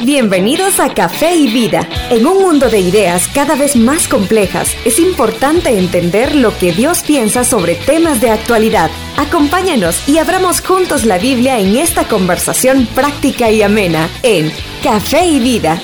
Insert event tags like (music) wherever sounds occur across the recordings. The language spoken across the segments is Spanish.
Bienvenidos a Café y Vida. En un mundo de ideas cada vez más complejas, es importante entender lo que Dios piensa sobre temas de actualidad. Acompáñanos y abramos juntos la Biblia en esta conversación práctica y amena en Café y Vida.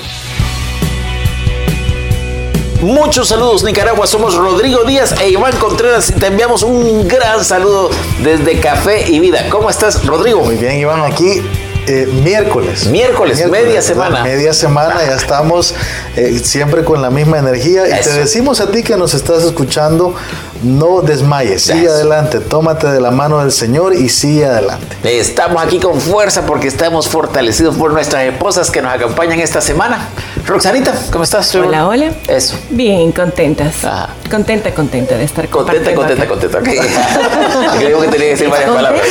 Muchos saludos Nicaragua, somos Rodrigo Díaz e Iván Contreras y te enviamos un gran saludo desde Café y Vida. ¿Cómo estás Rodrigo? Muy bien Iván, aquí eh, miércoles. miércoles. media semana. Media semana, ya estamos eh, siempre con la misma energía. Y te decimos a ti que nos estás escuchando, no desmayes, sigue adelante, tómate de la mano del Señor y sigue adelante. Estamos aquí con fuerza porque estamos fortalecidos por nuestras esposas que nos acompañan esta semana. Roxanita, ¿cómo estás? Hola, hola. Eso. Bien, contentas. Contenta, contenta de estar Contenta, contenta, contenta. Okay. (laughs) Creo que tenía que decir varias palabras.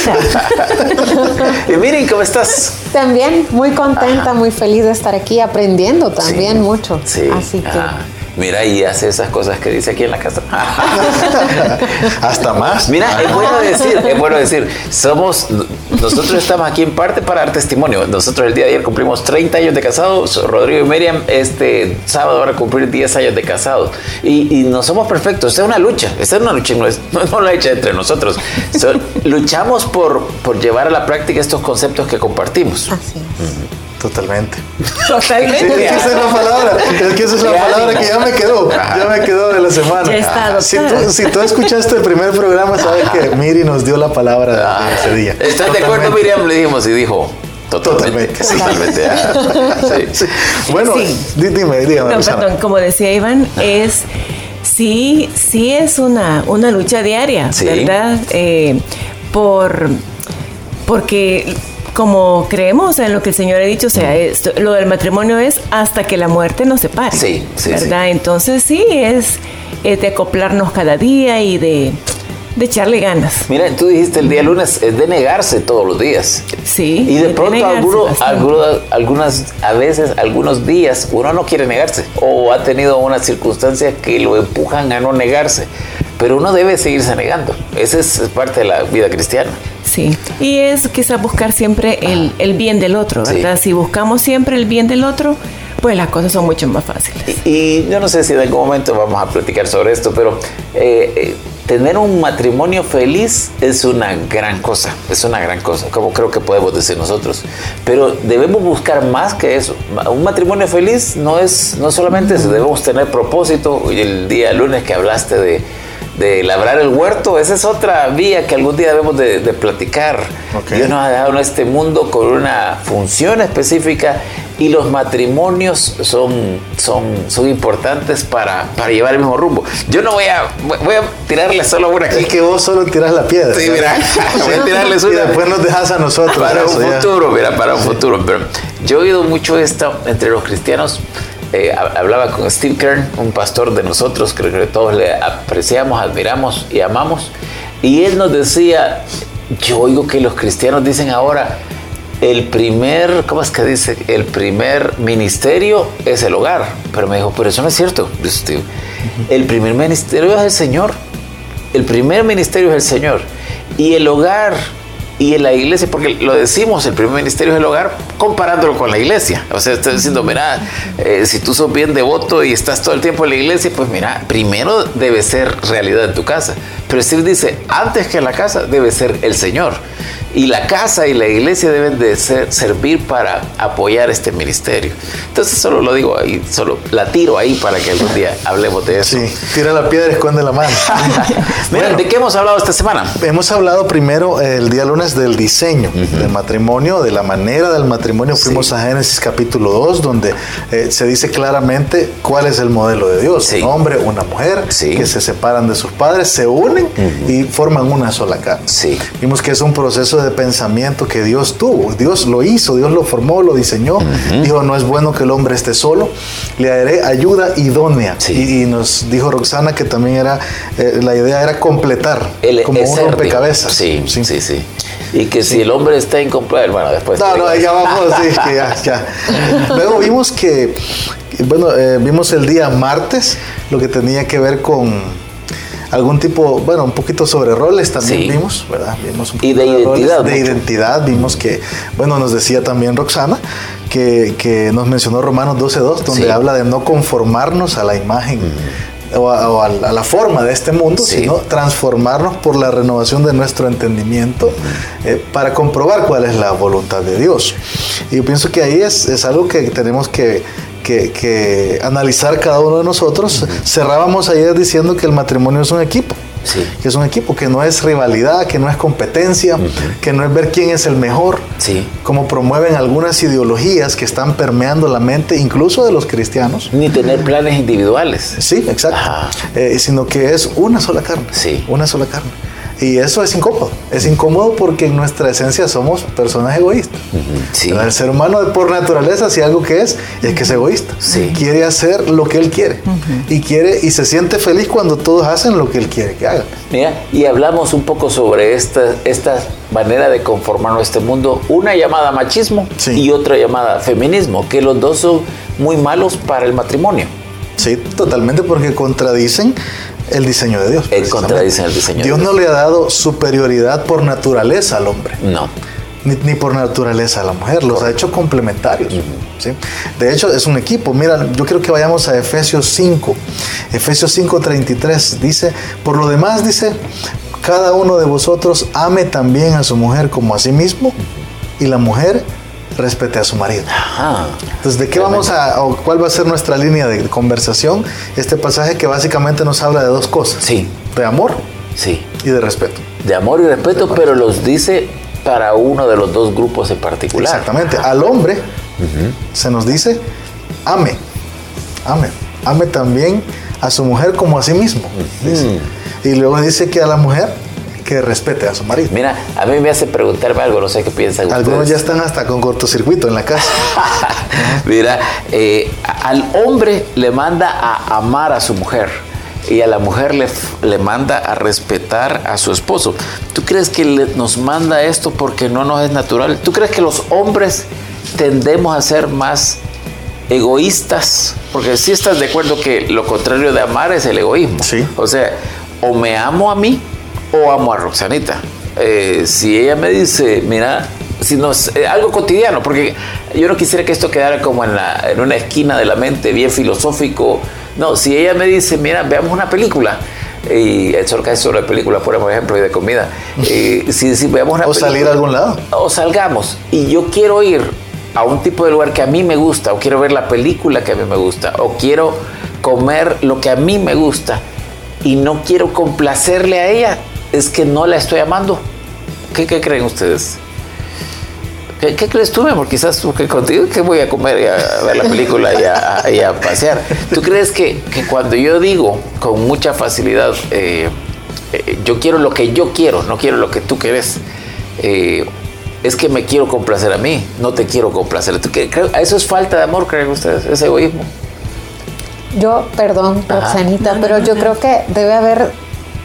(laughs) y miren, ¿cómo estás? También muy contenta, muy feliz de estar aquí aprendiendo también mucho. Sí. Así que mira y hace esas cosas que dice aquí en la casa. (laughs) Hasta más. Mira, es bueno decir, es bueno decir, somos, nosotros estamos aquí en parte para dar testimonio. Nosotros el día de ayer cumplimos 30 años de casados, Rodrigo y Miriam este sábado van a cumplir 10 años de casados. Y, no somos perfectos, esta es una lucha, esta es una lucha, no es, (laughs) no, la hecha entre nosotros. luchamos por, por llevar a la práctica estos conceptos que compartimos. Así es. Totalmente. Totalmente. es que esa es la palabra. Es que esa es la palabra que ya me quedó. Ya me quedó de la semana. si, tú, si tú escuchaste el primer programa, sabes que Miri nos dio la palabra de ah, ese día. ¿Estás de acuerdo, Miriam? Le dijimos y dijo. Totalmente. Totalmente. Sí. (laughs) Bueno, dime, dígame. No, perdón, como decía Iván, es sí, sí es una, una lucha diaria, ¿verdad? Eh, por porque como creemos en lo que el Señor ha dicho, o sea, esto, lo del matrimonio es hasta que la muerte nos separe. Sí, sí. ¿Verdad? Entonces sí, es, de acoplarnos cada día y de, echarle ganas. Mira, tú dijiste el día lunes, es de negarse todos los días. Sí. Y de pronto algunas, a veces, algunos días, uno no quiere negarse o ha tenido una circunstancia que lo empujan a no negarse. Pero uno debe seguirse negando. Esa es parte de la vida cristiana. Sí, y es quizás buscar siempre el, bien del otro, ¿verdad? Si buscamos siempre el bien del otro, pues las cosas son mucho más fáciles. Y, yo no sé si en algún momento vamos a platicar sobre esto, pero eh, eh, tener un matrimonio feliz es una gran cosa, es una gran cosa, como creo que podemos decir nosotros. Pero debemos buscar más que eso. Un matrimonio feliz no es, no solamente eso, debemos tener propósito. El día lunes que hablaste de de labrar el huerto, esa es otra vía que algún día debemos de, platicar. Dios nos ha dejado en este mundo con una función específica y los matrimonios son, son, son importantes para, para llevar el mismo rumbo. Yo no voy a, voy a tirarle solo una aquí. Es que vos solo tiras la piedra. Sí, mira, (laughs) voy a tirarles una. Y después nos dejas a nosotros. Para un futuro, mira, para un futuro. Pero yo he oído mucho esto entre los cristianos eh, hablaba con Steve Kern, un pastor de nosotros, creo que todos le apreciamos, admiramos y amamos, y él nos decía, yo oigo que los cristianos dicen ahora, el primer, ¿cómo es que dice? El primer ministerio es el hogar. Pero me dijo, pero eso no es cierto. El primer ministerio es el Señor. El primer ministerio es el Señor. Y el hogar y en la iglesia, porque lo decimos, el primer ministerio es el hogar, comparándolo con la iglesia. O sea, estoy diciendo, mira, eh, si tú sos bien devoto y estás todo el tiempo en la iglesia, pues mira, primero debe ser realidad en tu casa. Pero Steve dice, antes que la casa debe ser el Señor. Y la casa y la iglesia deben de ser, servir para apoyar este ministerio. Entonces solo lo digo ahí, solo la tiro ahí para que algún día hablemos de eso. Sí, tira la piedra esconde la mano. (laughs) Mira, ¿de qué hemos hablado esta semana? Hemos hablado primero el día lunes del diseño del matrimonio, de la manera del matrimonio. Fuimos a Génesis capítulo 2, donde eh, se dice claramente cuál es el modelo de Dios. Un hombre, una mujer, que se separan de sus padres, se unen y forman una sola carne. Vimos que es un proceso de pensamiento que Dios tuvo. Dios lo hizo, Dios lo formó, lo diseñó. Dijo, no es bueno que el hombre esté solo, le daré ayuda idónea. Y, nos dijo Roxana que también era, eh, la idea era completar, el, como un rompecabezas. Sí, sí, sí, sí. Y que si el hombre está incompleto, bueno, después... No, no, ya vamos, sí, que ya, ya. Luego vimos que, bueno, eh, vimos el día martes lo que tenía que ver con algún tipo, bueno, un poquito sobre roles también vimos, ¿verdad? Vimos un y de, identidad. de identidad, vimos que, bueno, nos decía también Roxana, que, nos mencionó Romanos 12.2, donde habla de no conformarnos a la imagen. O, a, la forma de este mundo, sino transformarnos por la renovación de nuestro entendimiento eh, para comprobar cuál es la voluntad de Dios. Y yo pienso que ahí es, es algo que tenemos que, que, analizar cada uno de nosotros. Cerrábamos ayer diciendo que el matrimonio es un equipo. Que es un equipo que no es rivalidad, que no es competencia, que no es ver quién es el mejor, sí. como promueven algunas ideologías que están permeando la mente, incluso de los cristianos. Ni tener planes individuales. Sí, exacto. Eh, sino que es una sola carne. Sí. Una sola carne. Y eso es incómodo. Es incómodo porque en nuestra esencia somos personas egoístas. El ser humano por naturaleza, si algo que es, es que es egoísta. Quiere hacer lo que él quiere. Y quiere y se siente feliz cuando todos hacen lo que él quiere que hagan. Mira, y hablamos un poco sobre esta, esta manera de conformar este mundo. Una llamada machismo y otra llamada feminismo, que los dos son muy malos para el matrimonio. Sí, totalmente, porque contradicen el diseño de Dios. El contradicen el diseño Dios no le ha dado superioridad por naturaleza al hombre. No. Ni, por naturaleza a la mujer, los ha hecho complementarios. ¿sí? De hecho, es un equipo. Mira, yo quiero que vayamos a Efesios 5. Efesios 5:33 dice, por lo demás dice, cada uno de vosotros ame también a su mujer como a sí mismo y la mujer respete a su marido. Entonces, ¿de qué vamos a, o cuál va a ser nuestra línea de conversación? Este pasaje que básicamente nos habla de dos cosas. Sí. De amor. Sí. Y de respeto. De amor y respeto, pero los dice para uno de los dos grupos en particular. Exactamente. Al hombre se nos dice, ame, ame, ame también a su mujer como a sí mismo. Y luego dice que a la mujer que respete a su marido. Mira, a mí me hace preguntarme algo, no sé qué piensan Algunos ya están hasta con cortocircuito en la casa. (laughs) Mira, eh, al hombre le manda a amar a su mujer y a la mujer le, le manda a respetar a su esposo. ¿Tú crees que nos manda esto porque no nos es natural? ¿Tú crees que los hombres tendemos a ser más egoístas? Porque si estás de acuerdo que lo contrario de amar es el egoísmo. Sí. O sea, o me amo a mí o amo a Roxanita. Eh, si ella me dice, mira, si no, eh, algo cotidiano, porque yo no quisiera que esto quedara como en, la, en una esquina de la mente, bien filosófico. No, si ella me dice, mira, veamos una película, y eso es sobre películas, por ejemplo, y de comida. Y (laughs) si, si veamos una o salir a algún lado. O salgamos, y yo quiero ir a un tipo de lugar que a mí me gusta, o quiero ver la película que a mí me gusta, o quiero comer lo que a mí me gusta, y no quiero complacerle a ella, es que no la estoy amando. ¿Qué, creen ustedes? ¿Qué, crees tú, mi amor? Quizás tú que contigo que voy a comer y a ver la película y a, pasear. ¿Tú crees que, cuando yo digo con mucha facilidad, eh, eh, yo quiero lo que yo quiero, no quiero lo que tú quieres, eh, es que me quiero complacer a mí, no te quiero complacer. ¿Eso es falta de amor, creen ustedes? ¿Es egoísmo? Yo, perdón, Roxanita, pero yo creo que debe haber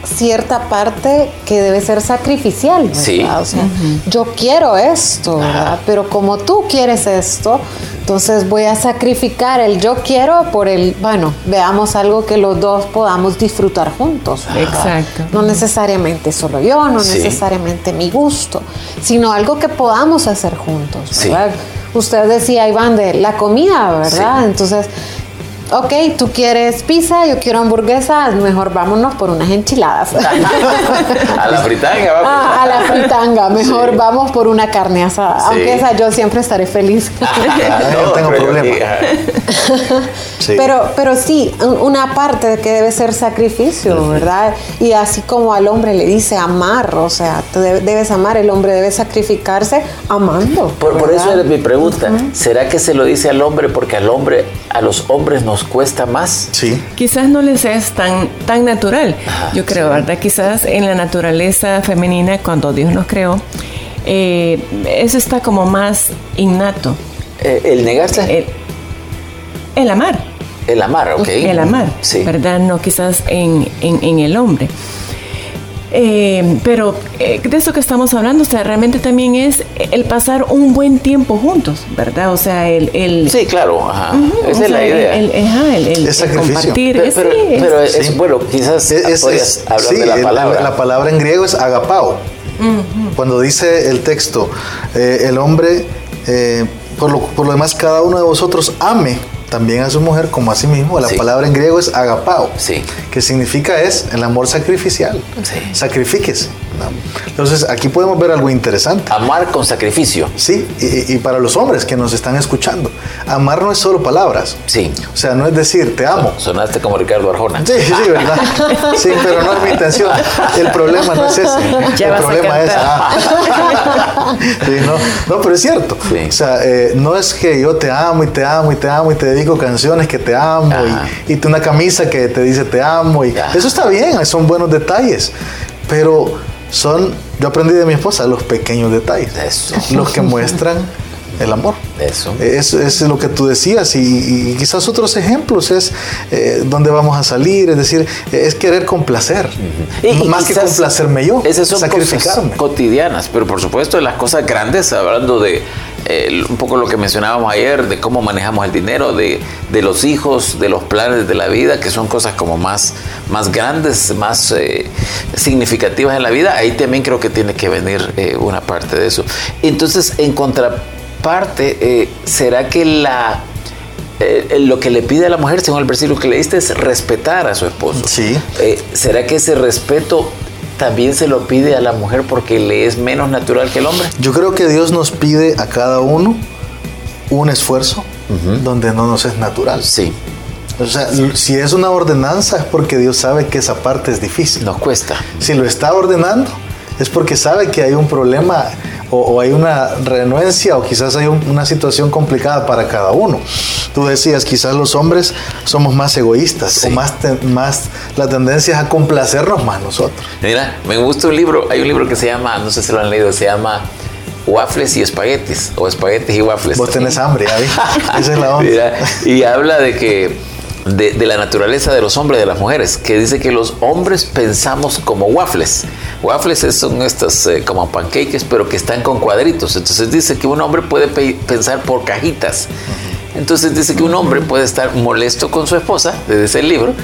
cierta parte que debe ser sacrificial. Sí. O sea, yo quiero esto, ¿verdad? Pero como tú quieres esto, entonces voy a sacrificar el yo quiero por el, bueno, veamos algo que los dos podamos disfrutar juntos. Exacto. No necesariamente solo yo, no necesariamente mi gusto, sino algo que podamos hacer juntos. ¿verdad? Usted decía, Iván, de la comida, ¿verdad? Entonces, ok, tú quieres pizza, yo quiero hamburguesa, mejor vámonos por unas enchiladas. (laughs) a la fritanga, vamos. Ah, a la fritanga, mejor vamos por una carne asada. Aunque esa yo siempre estaré feliz. (laughs) no, tengo problema. (laughs) Pero, pero sí, una parte de que debe ser sacrificio, ¿verdad? Y así como al hombre le dice amar, o sea, tú debes amar, el hombre debe sacrificarse amando. Por, por eso es mi pregunta. ¿Será que se lo dice al hombre porque al hombre, a los hombres nos cuesta más? Sí. Quizás no les es tan, tan natural. Yo creo, ¿verdad? Quizás en la naturaleza femenina, cuando Dios nos creó, eh, eso está como más innato. Eh, ¿El negarse? El, el amar. El amar, ok. El amar, sí. ¿verdad? No quizás en, en, el hombre. Eh, pero eh, de eso que estamos hablando, o sea, realmente también es el pasar un buen tiempo juntos, ¿verdad? O sea, el... el sí, claro, ajá. Esa es la idea. El, ajá, el, es compartir. Pero, pero, es, pero es, bueno, quizás es, hablar de la palabra. La, palabra en griego es agapao. Cuando dice el texto, eh, el hombre por lo, por lo demás, cada uno de vosotros ame también a su mujer como a sí mismo. La palabra en griego es agapao, sí. que significa es el amor sacrificial. Sí. Sacrifíquese. Entonces aquí podemos ver algo interesante. Amar con sacrificio. Sí, y, para los hombres que nos están escuchando, amar no es solo palabras. Sí. O sea, no es decir te amo. Sonaste como Ricardo Arjona. Sí, sí, verdad. (laughs) Sí, pero no es mi intención. El problema no es ese. el problema es. Ah. Sí, no, no, pero es cierto. O sea, eh, no es que yo te amo y te amo y te amo y te dedico canciones que te amo y, y una camisa que te dice te amo. y Eso está bien, son buenos detalles. Pero son, yo aprendí de mi esposa, los pequeños detalles. Eso. Los que muestran el amor. Eso. Es, es lo que tú decías y, quizás otros ejemplos es eh, dónde vamos a salir, es decir, es querer complacer, más que complacerme yo, esas son sacrificarme. Cosas cotidianas, pero por supuesto las cosas grandes, hablando de eh, un poco lo que mencionábamos ayer, de cómo manejamos el dinero, de, de, los hijos, de los planes de la vida, que son cosas como más, más grandes, más eh, significativas en la vida, ahí también creo que tiene que venir eh, una parte de eso. Entonces, en contraparte, ¿será que la lo que le pide a la mujer, según el versículo que leíste, es respetar a su esposo. Sí. ¿Será que ese respeto también se lo pide a la mujer porque le es menos natural que el hombre? Yo creo que Dios nos pide a cada uno un esfuerzo donde no nos es natural. Sí. O sea, si es una ordenanza es porque Dios sabe que esa parte es difícil. Nos cuesta. Si lo está ordenando es porque sabe que hay un problema o, hay una renuencia o quizás hay una situación complicada para cada uno. Tú decías, quizás los hombres somos más egoístas o más, más la tendencia es a complacernos más nosotros. Mira, me gusta un libro, hay un libro que se llama, no sé si lo han leído, se llama waffles y espaguetis o espaguetis y waffles. Vos tenés hambre, (laughs) Esa es la onda. y habla de que de, la naturaleza de los hombres y de las mujeres, que dice que los hombres pensamos como waffles. Waffles son estas eh, como pancakes, pero que están con cuadritos. Entonces dice que un hombre puede pensar por cajitas. Entonces dice que un hombre puede estar molesto con su esposa, desde el libro,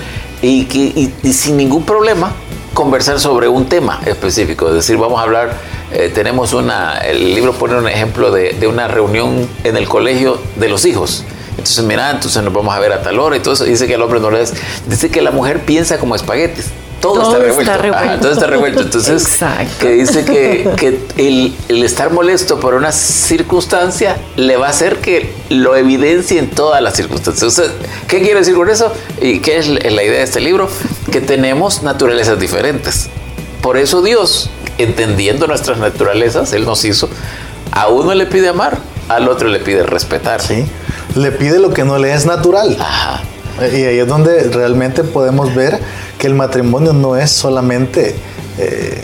y, que, sin ningún problema conversar sobre un tema específico. Es decir, vamos a hablar, eh, tenemos una, el libro pone un ejemplo de, de una reunión en el colegio de los hijos. Entonces, mira, entonces nos vamos a ver a tal hora y todo eso. Dice que el hombre no le es. Dice que la mujer piensa como espaguetis. Todo, está revuelto. todo está revuelto. Entonces, que dice que, el, estar molesto por una circunstancia le va a hacer que lo evidencie en todas las circunstancias. ¿Qué quiere decir con eso? ¿Y qué es la idea de este libro? Que tenemos naturalezas diferentes. Por eso Dios, entendiendo nuestras naturalezas, Él nos hizo, a uno le pide amar, al otro le pide respetar. Sí le pide lo que no le es natural. Y ahí es donde realmente podemos ver que el matrimonio no es solamente eh,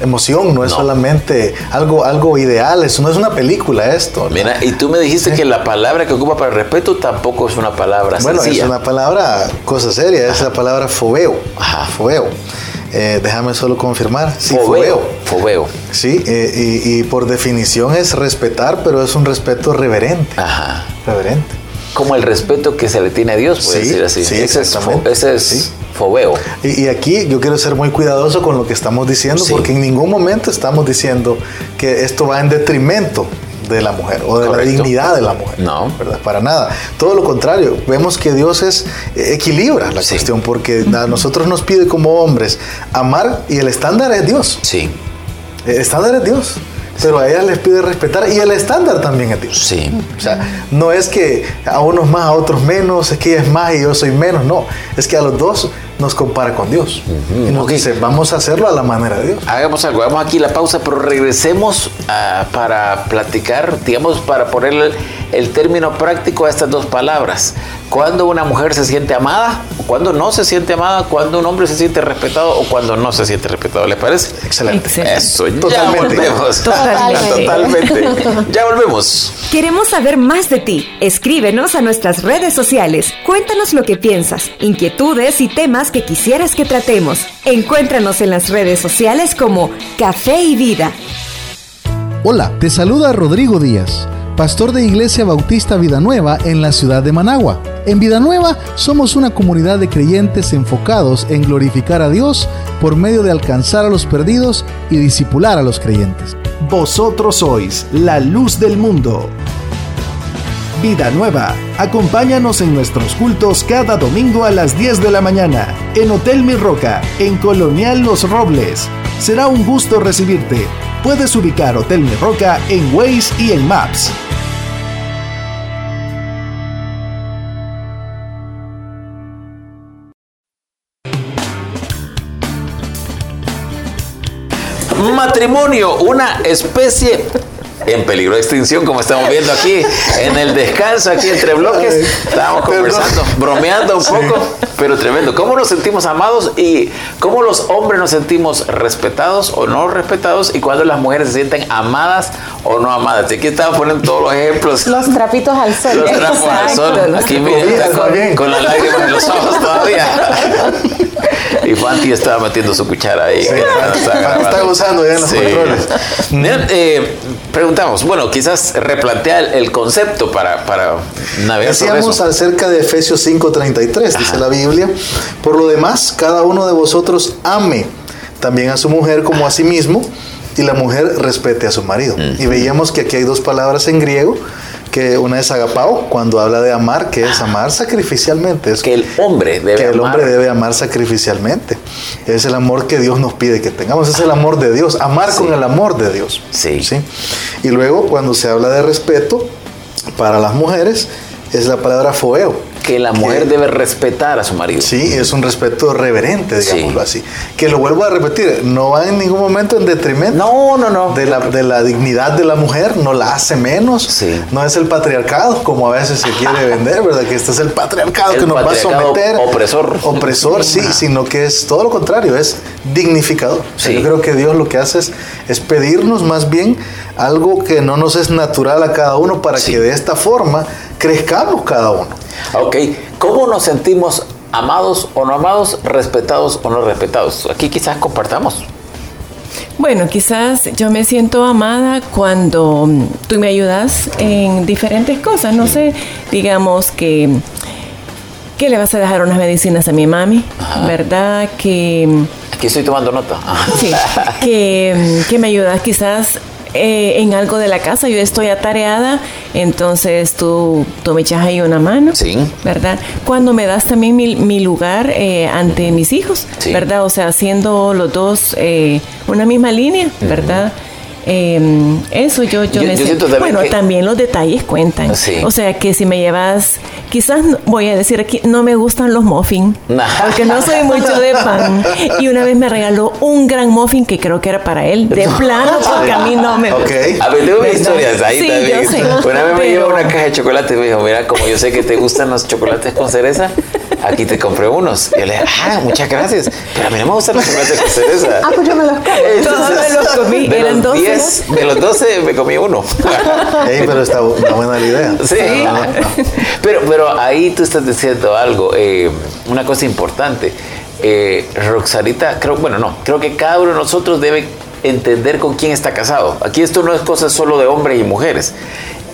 emoción, no es solamente algo, algo ideal, eso no es una película esto. Mira, y tú me dijiste que la palabra que ocupa para el respeto tampoco es una palabra bueno, es una palabra, cosa seria, es la palabra fobeo. Ajá. Fobeo. Eh, déjame solo confirmar. Sí, fobeo. Fobeo. Sí, eh, y, por definición es respetar, pero es un respeto reverente. Ajá. Reverente. Como el respeto que se le tiene a Dios, puede decir así. Sí, exactamente. ese es fobeo. Y, aquí yo quiero ser muy cuidadoso con lo que estamos diciendo, porque en ningún momento estamos diciendo que esto va en detrimento de la mujer o de la dignidad de la mujer. No. ¿verdad? Para nada. Todo lo contrario. Vemos que Dios es eh, equilibra la cuestión porque a nosotros nos pide como hombres amar y el estándar es Dios. Sí. El estándar es Dios. Pero a ella les pide respetar y el estándar también es Dios. Sí. O sea, no es que a unos más, a otros menos, es que ella es más y yo soy menos, no. Es que a los dos nos compara con Dios. Y nos dice, vamos a hacerlo a la manera de Dios. Hagamos algo, hagamos aquí la pausa, pero regresemos ah, para platicar, digamos, para poner el, término práctico a estas dos palabras. Cuando una mujer se siente amada, o cuando no se siente amada, cuando un hombre se siente respetado o cuando no se siente respetado, ¿les parece? Excelente. Eso, Totalmente. ya volvemos. Totalmente. Totalmente. (laughs) Ya volvemos. Queremos saber más de ti. Escríbenos a nuestras redes sociales. Cuéntanos lo que piensas, inquietudes y temas que quisieras que tratemos. Encuéntranos en las redes sociales como Café y Vida. Hola, te saluda Rodrigo Díaz, pastor de Iglesia Bautista Vida Nueva en la ciudad de Managua. En Vida Nueva somos una comunidad de creyentes enfocados en glorificar a Dios por medio de alcanzar a los perdidos y disipular a los creyentes. Vosotros sois la luz del mundo. Vida Nueva. Acompáñanos en nuestros cultos cada domingo a las 10 de la mañana en Hotel Mi Roca, en Colonial Los Robles. Será un gusto recibirte. Puedes ubicar Hotel Mi Roca en Waze y en Maps. Matrimonio, una especie en peligro de extinción, como estamos viendo aquí, en el descanso, aquí entre bloques. Estábamos conversando, bromeando un poco, pero tremendo. ¿Cómo nos sentimos amados y cómo los hombres nos sentimos respetados o no respetados y cuando las mujeres se sienten amadas o no amadas? Aquí estamos poniendo todos los ejemplos. Los trapitos al sol. Los trapos al sol. Aquí miren, con, con las lágrimas en los ojos todavía. (laughs) Y Fanti estaba metiendo su cuchara ahí. está, gozando ya en los controles. Eh, preguntamos, bueno, quizás replantear el concepto para, para navegar Decíamos acerca de Efesios 5:33, dice la Biblia. Por lo demás, cada uno de vosotros ame también a su mujer como a sí mismo y la mujer respete a su marido. Y veíamos que aquí hay dos palabras en griego que una es agapao, cuando habla de amar, que es amar sacrificialmente. Es que el hombre debe que el hombre debe amar sacrificialmente. Es el amor que Dios nos pide que tengamos, es el amor de Dios, amar con el amor de Dios. Sí. sí. Y luego cuando se habla de respeto para las mujeres, es la palabra foeo que la mujer debe respetar a su marido. Sí, es un respeto reverente, digámoslo así. Que lo vuelvo a repetir, no va en ningún momento en detrimento. No, no, no. De la, de la dignidad de la mujer, no la hace menos. Sí. No es el patriarcado, como a veces se quiere (laughs) vender, ¿verdad? Que este es el patriarcado que nos va a someter. Opresor. Opresor, sí, sino que es todo lo contrario, es dignificador. Sí. Yo creo que Dios lo que hace es, es pedirnos más bien algo que no nos es natural a cada uno para que de esta forma crezcamos cada uno. Ok, ¿cómo nos sentimos amados o no amados, respetados o no respetados? Aquí quizás compartamos. Bueno, quizás yo me siento amada cuando tú me ayudas en diferentes cosas. No sé, digamos que, que le vas a dejar unas medicinas a mi mami, ¿verdad? Que... Aquí estoy tomando nota. Sí, (laughs) que, que me ayudas quizás eh, en algo de la casa, yo estoy atareada, entonces tú, tú me echas ahí una mano, sí. ¿verdad? Cuando me das también mi, mi lugar eh, ante mis hijos, ¿verdad? O sea, haciendo los dos eh, una misma línea, ¿verdad? Eh, eso yo, yo, me siento. bueno, también los detalles cuentan. O sea, que si me llevas, quizás voy a decir aquí, no me gustan los muffins, porque no soy mucho de pan. Y una vez me regaló un gran muffin que creo que era para él, de plano, porque a mí no me gusta. A ver, tengo historias ahí sí, también. Yo sé, una vez me llevó una caja de chocolate y me dijo, mira, como yo sé que te gustan los chocolates con cereza, aquí te compré unos. Y yo le dije, ah, muchas gracias. Pero a mí no me gustan los con cereza. Ah, pues yo me los comí. Todos me los comí, eran dos de los 12 me comí uno. pero está una buena idea. Sí. Pero, pero ahí tú estás diciendo algo, eh, una cosa importante. Eh, Roxanita, creo, bueno, no, creo que cada uno de nosotros debe entender con quién está casado. Aquí esto no es cosa solo de hombres y mujeres.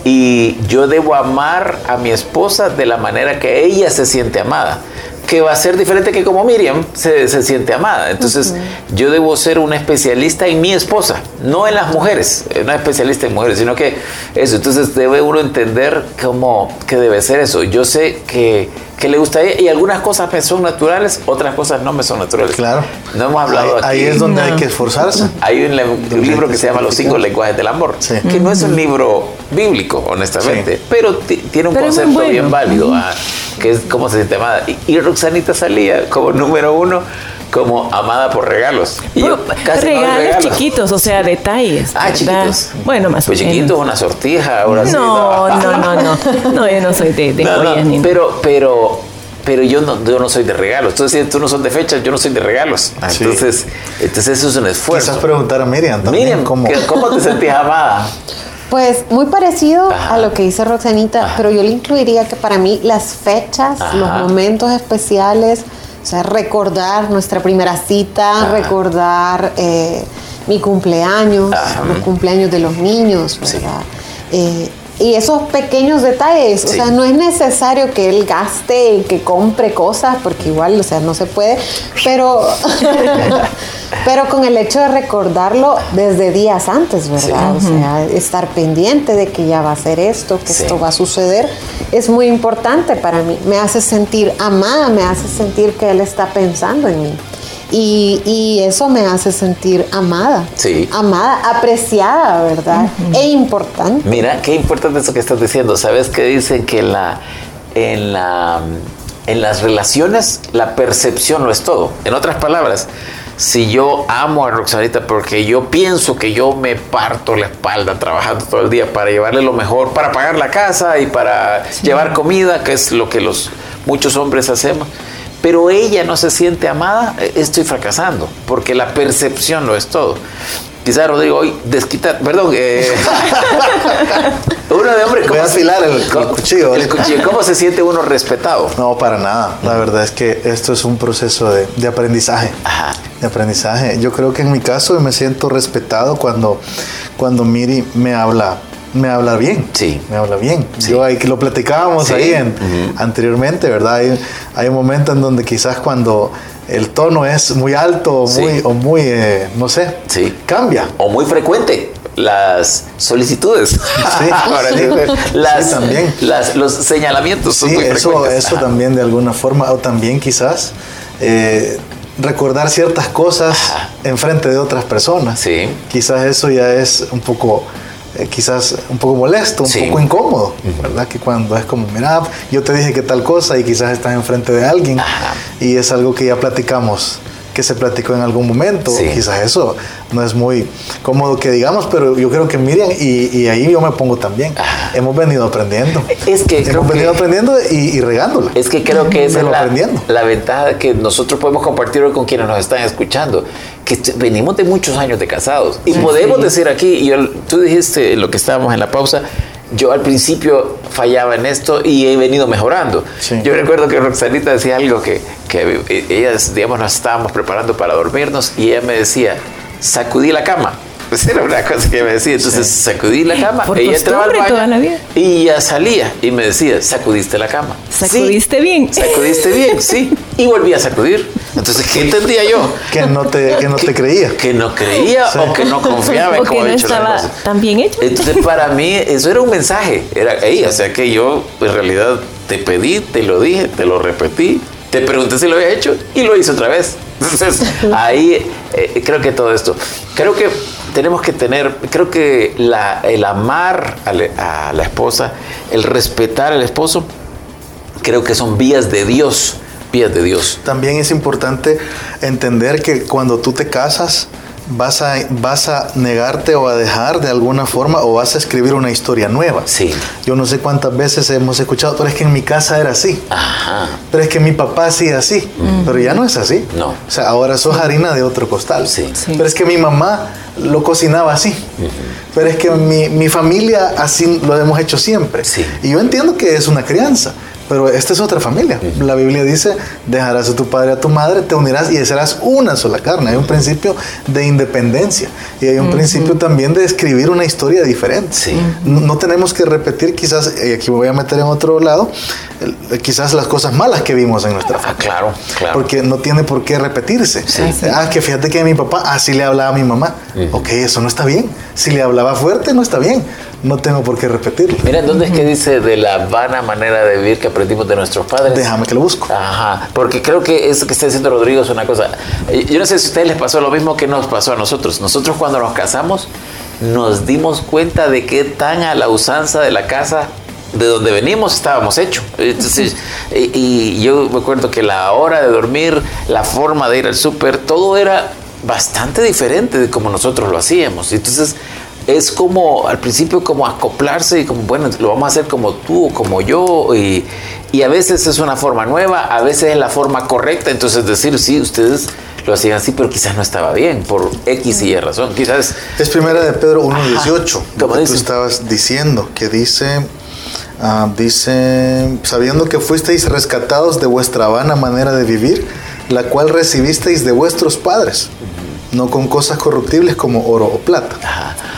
Y yo debo amar a mi esposa de la manera que ella se siente amada que va a ser diferente que como Miriam se, se siente amada. Entonces, yo debo ser un especialista en mi esposa, no en las mujeres, eh, no especialista en mujeres, sino que eso. Entonces, debe uno entender cómo que debe ser eso. Yo sé que, que le gusta a ella y algunas cosas me son naturales, otras cosas no me son naturales. Claro. No hemos hablado ahí, aquí. Ahí es donde hay que esforzarse. Hay un, libro que se llama Los cinco lenguajes del amor, que no es un libro bíblico, honestamente, pero tiene un concepto bien válido. ¿ah? que es cómo se siente amada. Y, Roxanita salía como número uno como amada por regalos. Y yo casi regalos, chiquitos, o sea, detalles. Ah, chiquitos. Bueno, más pues o menos. chiquitos, una sortija, ahora no, no, no, no, no, yo no soy de, de (laughs) no, no, ni Pero, pero, pero yo no, yo no soy de regalos. Entonces, si tú no son de fechas, yo no soy de regalos. Entonces, entonces eso es un esfuerzo. Quizás preguntar a Miriam también. Miriam, ¿cómo, ¿cómo te sentías amada? Pues muy parecido a lo que dice Roxanita, pero yo le incluiría que para mí las fechas, los momentos especiales, sea, recordar nuestra primera cita, recordar eh, mi cumpleaños, los cumpleaños de los niños, ¿verdad? Eh, y esos pequeños detalles, o sea, no es necesario que él gaste y que compre cosas, porque igual, o sea, no se puede, pero, (laughs) pero con el hecho de recordarlo desde días antes, ¿verdad? O sea, estar pendiente de que ya va a ser esto, que esto va a suceder, es muy importante para mí. Me hace sentir amada, me hace sentir que él está pensando en mí. Y, eso me hace sentir amada. Sí. Amada, apreciada, ¿verdad? E importante. Mira, qué importante eso que estás diciendo. ¿Sabes que dicen que la, en, la, en las relaciones la percepción no es todo? En otras palabras, si yo amo a Roxanita porque yo pienso que yo me parto la espalda trabajando todo el día para llevarle lo mejor, para pagar la casa y para llevar comida, que es lo que los muchos hombres hacemos pero ella no se siente amada, eh, estoy fracasando, porque la percepción lo es todo. Quizá Rodrigo hoy desquita, perdón, eh, (laughs) uno de hombre. Voy a afilar el, cuchillo. El cuchillo. ¿Cómo se siente uno respetado? No, para nada. La verdad es que esto es un proceso de, de aprendizaje. Ajá. De aprendizaje. Yo creo que en mi caso me siento respetado cuando, cuando Miri me habla me habla bien. Sí. Me habla bien. Yo ahí que lo platicábamos ahí en, anteriormente, ¿verdad? Hay, hay un momento en donde quizás cuando el tono es muy alto muy, o muy, eh, no sé, sí. cambia. O muy frecuente las solicitudes. Sí, (laughs) las, también. los señalamientos sí, eso, eso también de alguna forma, o también quizás eh, recordar ciertas cosas en frente de otras personas. Sí. Quizás eso ya es un poco eh, quizás un poco molesto, un poco incómodo, ¿verdad? Que cuando es como, mira, yo te dije que tal cosa y quizás estás enfrente de alguien y es algo que ya platicamos que se platicó en algún momento. Quizás eso no es muy cómodo que digamos, pero yo creo que Miriam, y, ahí yo me pongo también, hemos venido aprendiendo. Es que hemos venido aprendiendo y, regándola. Es que creo que esa es la, la, ventaja que nosotros podemos compartir hoy con quienes nos están escuchando, que venimos de muchos años de casados y podemos decir aquí, y tú dijiste lo que estábamos en la pausa, yo al principio fallaba en esto y he venido mejorando. Yo recuerdo que Roxanita decía algo que, que ellas, digamos, nos estábamos preparando para dormirnos y ella me decía, sacudí la cama. Pues era una cosa que me decía. Entonces sacudí la cama. ella entraba al baño y ya salía y me decía, sacudiste la cama. ¿Sacudiste bien? Sacudiste bien, (laughs) sí. Y volví a sacudir. Entonces, ¿qué entendía yo? Que no te, que no te creía. Que no creía o que no confiaba en cómo había hecho estaba tan bien hecho. Entonces, para mí, eso era un mensaje. Era, ahí, o sea, que yo en realidad te pedí, te lo dije, te lo repetí, te pregunté si lo había hecho y lo hice otra vez. Entonces, (laughs) ahí eh, creo que todo esto. Creo que tenemos que tener, creo que el amar a, la esposa, el respetar al esposo, creo que son vías de Dios, vías de Dios. También es importante entender que cuando tú te casas, vas a, vas a negarte o a dejar de alguna forma o vas a escribir una historia nueva. Sí. Yo no sé cuántas veces hemos escuchado, pero es que en mi casa era así. Ajá. Pero es que mi papá hacía así. Pero ya no es así. No. O sea, ahora sos harina de otro costal. Sí. Pero es que mi mamá lo cocinaba así. Pero es que mi, mi, familia así lo hemos hecho siempre. Sí. Y yo entiendo que es una crianza. Pero esta es otra familia. La Biblia dice, dejarás a tu padre a tu madre, te unirás y serás una sola carne. Hay un principio de independencia y hay un principio también de escribir una historia diferente. No, tenemos que repetir quizás, y aquí me voy a meter en otro lado, quizás las cosas malas que vimos en nuestra familia. claro, claro. Porque no tiene por qué repetirse. Ah, que fíjate que mi papá así le hablaba a mi mamá. Ok, eso no está bien. Si le hablaba fuerte, no está bien no tengo por qué repetirlo. Mira, ¿dónde es que dice de la vana manera de vivir que aprendimos de nuestros padres? Déjame que lo busco. Ajá, porque creo que eso que está diciendo Rodrigo es una cosa. Yo no sé si a ustedes les pasó lo mismo que nos pasó a nosotros. Nosotros cuando nos casamos nos dimos cuenta de qué tan a la usanza de la casa de donde venimos estábamos hechos. Entonces, y, y, yo me acuerdo que la hora de dormir, la forma de ir al súper, todo era bastante diferente de como nosotros lo hacíamos. Entonces, es como al principio como acoplarse y como, bueno, lo vamos a hacer como tú o como yo y, y, a veces es una forma nueva, a veces es la forma correcta, entonces decir, sí, ustedes lo hacían así, pero quizás no estaba bien por X y Y razón, quizás... Es primera de Pedro 1.18, como tú estabas diciendo, que dice... Ah, dice, sabiendo que fuisteis rescatados de vuestra vana manera de vivir, la cual recibisteis de vuestros padres, no con cosas corruptibles como oro o plata.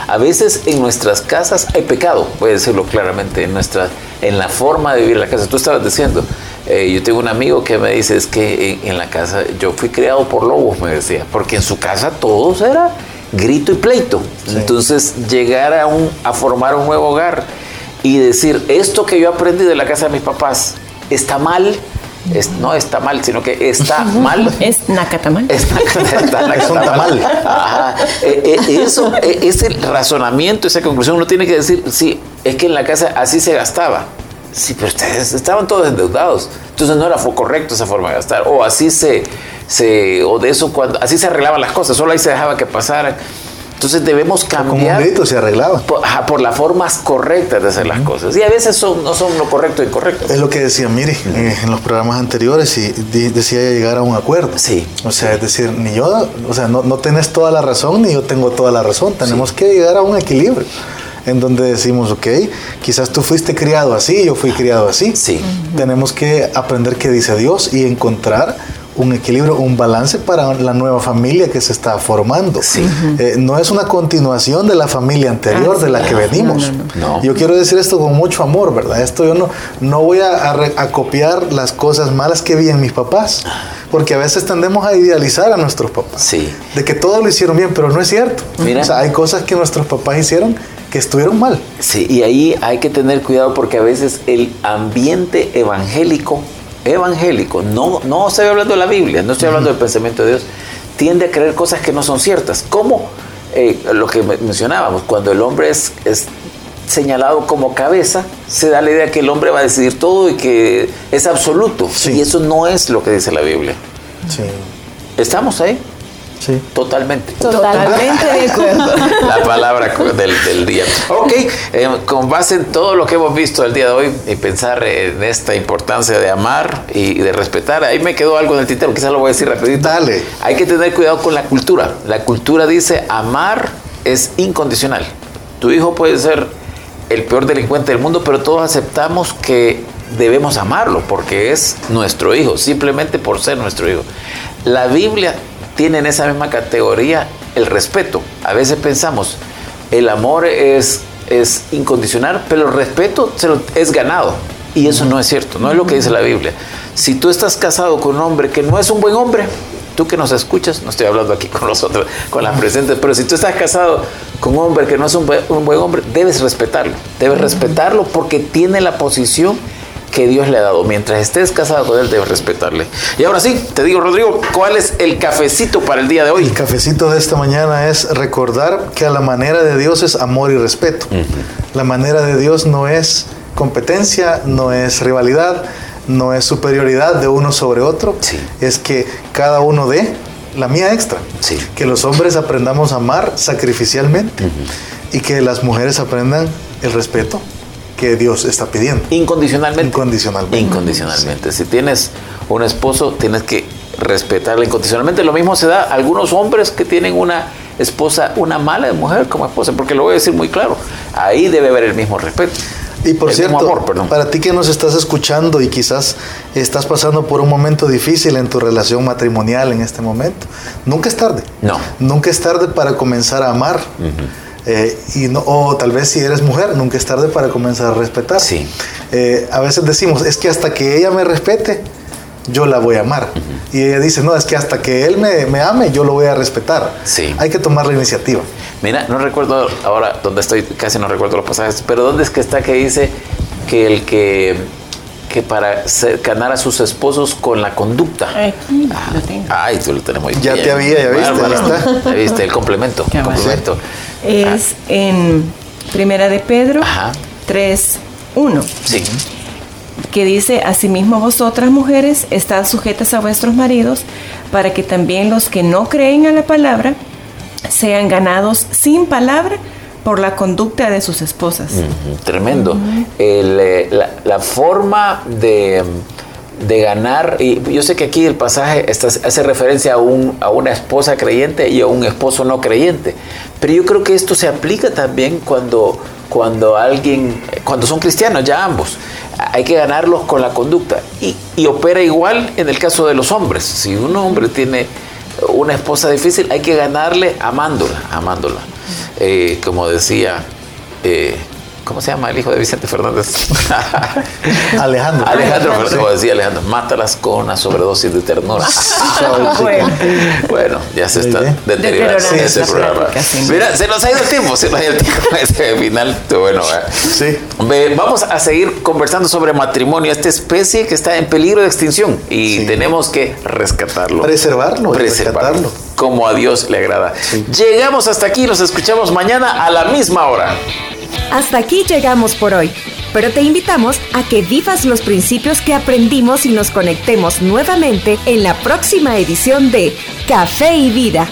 A veces en nuestras casas hay pecado, voy a decirlo claramente, en, nuestra, en la forma de vivir la casa. Tú estabas diciendo, eh, yo tengo un amigo que me dice, es que en, la casa yo fui criado por lobos, me decía, porque en su casa todos era grito y pleito. Entonces llegar a, un, a formar un nuevo hogar y decir, esto que yo aprendí de la casa de mis papás está mal, no está mal, sino que está mal. (laughs) Es nacatamal. Es, nacatamal. Eh, eh, eso, eh, ese razonamiento, esa conclusión, uno tiene que decir, sí, es que en la casa así se gastaba. Sí, pero ustedes estaban todos endeudados. Entonces no era correcto esa forma de gastar. O así se, se, o de eso cuando, así se arreglaban las cosas, solo ahí se dejaba que pasaran. Entonces debemos cambiar. Como un grito se arreglaba. Por, por, las formas correctas de hacer las cosas. Y a veces son, no son lo correcto y incorrecto. Es lo que decía Miri eh, en los programas anteriores y decía llegar a un acuerdo. Sí. O sea, es decir, ni yo, o sea, no, no tenés toda la razón ni yo tengo toda la razón. Tenemos que llegar a un equilibrio en donde decimos, ok, quizás tú fuiste criado así, yo fui criado así. Sí. Tenemos que aprender qué dice Dios y encontrar un equilibrio, un balance para la nueva familia que se está formando. Eh, no es una continuación de la familia anterior de la que venimos. Yo quiero decir esto con mucho amor, ¿verdad? Esto yo no, no voy a, copiar las cosas malas que vi en mis papás, porque a veces tendemos a idealizar a nuestros papás. Sí. De que todo lo hicieron bien, pero no es cierto. Mira. hay cosas que nuestros papás hicieron que estuvieron mal. Sí, y ahí hay que tener cuidado porque a veces el ambiente evangélico evangélico, no, no estoy hablando de la Biblia, no estoy hablando del pensamiento de Dios, tiende a creer cosas que no son ciertas. Como eh, lo que mencionábamos, cuando el hombre es, es, señalado como cabeza, se da la idea que el hombre va a decidir todo y que es absoluto. Y eso no es lo que dice la Biblia. Sí. ¿Estamos ahí? Sí. Totalmente. Totalmente de acuerdo. (laughs) La palabra del, día. Ok, eh, con base en todo lo que hemos visto el día de hoy y pensar en esta importancia de amar y de respetar, ahí me quedó algo en el tintero, quizás lo voy a decir rapidito. Dale. Hay que tener cuidado con la cultura. La cultura dice amar es incondicional. Tu hijo puede ser el peor delincuente del mundo, pero todos aceptamos que debemos amarlo porque es nuestro hijo, simplemente por ser nuestro hijo. La Biblia tiene en esa misma categoría el respeto. A veces pensamos, el amor es, es incondicional, pero el respeto es ganado. Y eso no es cierto, no es lo que dice la Biblia. Si tú estás casado con un hombre que no es un buen hombre, tú que nos escuchas, no estoy hablando aquí con nosotros, con las presentes, pero si tú estás casado con un hombre que no es un buen hombre, debes respetarlo. Debes respetarlo porque tiene la posición que Dios le ha dado. Mientras estés casado con él, debes respetarle. Y ahora sí, te digo, Rodrigo, ¿cuál es el cafecito para el día de hoy? El cafecito de esta mañana es recordar que a la manera de Dios es amor y respeto. La manera de Dios no es competencia, no es rivalidad, no es superioridad de uno sobre otro. Es que cada uno dé la mía extra. Que los hombres aprendamos a amar sacrificialmente y que las mujeres aprendan el respeto que Dios está pidiendo. Incondicionalmente. Incondicionalmente. Incondicionalmente. Si tienes un esposo, tienes que respetarle incondicionalmente. Lo mismo se da a algunos hombres que tienen una esposa, una mala mujer como esposa, porque lo voy a decir muy claro. Ahí debe haber el mismo respeto. Y por cierto, para ti que nos estás escuchando y quizás estás pasando por un momento difícil en tu relación matrimonial en este momento, nunca es tarde. No. Nunca es tarde para comenzar a amar. Eh, y no, o tal vez si eres mujer, nunca es tarde para comenzar a respetar. Sí. Eh, a veces decimos, es que hasta que ella me respete, yo la voy a amar. Y ella dice, no, es que hasta que él me, me, ame, yo lo voy a respetar. Sí. Hay que tomar la iniciativa. Mira, no recuerdo ahora dónde estoy, casi no recuerdo los pasajes, pero ¿dónde es que está que dice que el que que para ganar a sus esposos con la conducta. Aquí ah, lo tengo. Ay, tú lo tenemos Ya te había, ya viste, (laughs) Ya viste el complemento. complemento. Es en Primera de Pedro 3, 1. Sí. Que dice, asimismo vosotras mujeres, estad sujetas a vuestros maridos, para que también los que no creen a la palabra sean ganados sin palabra por la conducta de sus esposas. tremendo. Eh, la, forma de, ganar, y yo sé que aquí el pasaje hace referencia a, un, a una esposa creyente y a un esposo no creyente, pero yo creo que esto se aplica también cuando, cuando alguien, cuando son cristianos ya ambos, hay que ganarlos con la conducta y, y opera igual en el caso de los hombres. Si un hombre tiene una esposa difícil, hay que ganarle amándola, amándola. Eh, como decía, eh, ¿Cómo se llama el hijo de Vicente Fernández? (laughs) Alejandro. Alejandro, como decía Alejandro, mátalas con una sobredosis de ternura. (laughs) bueno. ya se está deteriorando ese programa. Mira, se nos ha ido el tiempo, se nos ha ido el tiempo. (laughs) Ese final, bueno. Sí. Vamos a seguir conversando sobre matrimonio, esta especie que está en peligro de extinción y tenemos que rescatarlo. Preservarlo. Preservarlo. Como a Dios le agrada. Llegamos hasta aquí, nos escuchamos mañana a la misma hora. Hasta aquí llegamos por hoy, pero te invitamos a que vivas los principios que aprendimos y nos conectemos nuevamente en la próxima edición de Café y Vida